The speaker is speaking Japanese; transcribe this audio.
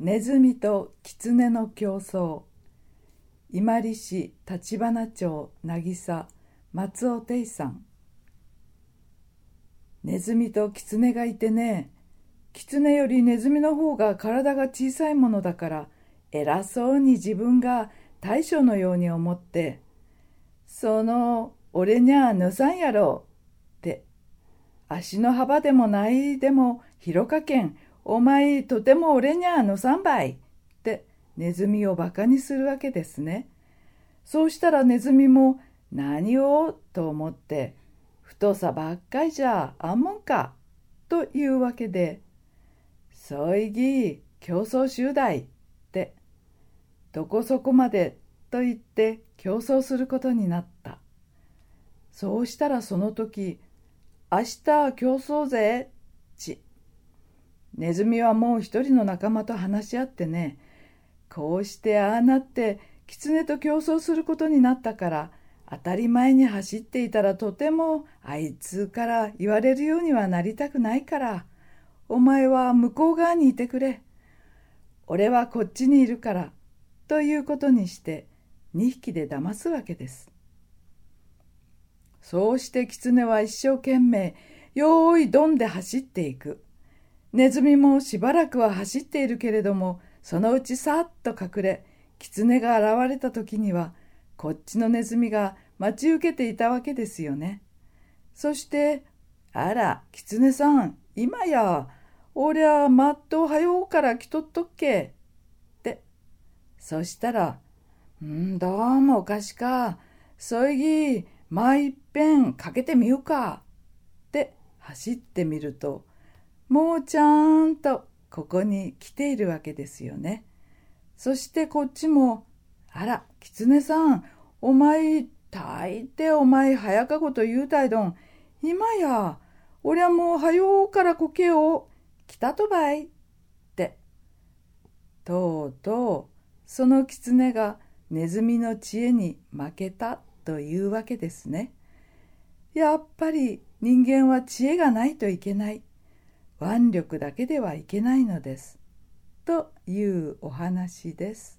ネズミと狐の競争。伊万里市立花町渚松尾定さん。ネズミと狐がいてね狐よりネズミの方が体が小さいものだから偉そうに自分が大将のように思ってその俺にゃぬさんやろって足の幅でもないでも広かけんお前とても俺にゃあの三倍ってネズミをバカにするわけですね。そうしたらネズミも何をと思って太さばっかりじゃあんもんか。というわけでそいぎ競争集団ってどこそこまでと言って競争することになった。そうしたらその時明日競争ぜ。ち。ネズミはもう一人の仲間と話し合ってね、こうしてああなって狐と競争することになったから、当たり前に走っていたらとてもあいつから言われるようにはなりたくないから、お前は向こう側にいてくれ。俺はこっちにいるから、ということにして2匹で騙すわけです。そうして狐は一生懸命、よーいどんで走っていく。ネズミもしばらくは走っているけれども、そのうちさっと隠れ、狐が現れた時には、こっちのネズミが待ち受けていたわけですよね。そして、あら、狐さん、今や、おりゃ、まっとはようから来とっとっけ。って。そしたら、んどうもおかしか。そいぎ、まいっぺんかけてみようか。って走ってみると、もうちゃんとここに来ているわけですよね。そしてこっちも、あら、狐さん、お前、大抵お前早かこと言うたいどん。今や、おりゃもうはようからこけを来たとばい。って。とうとう、その狐がネズミの知恵に負けたというわけですね。やっぱり人間は知恵がないといけない。腕力だけではいけないのです。というお話です。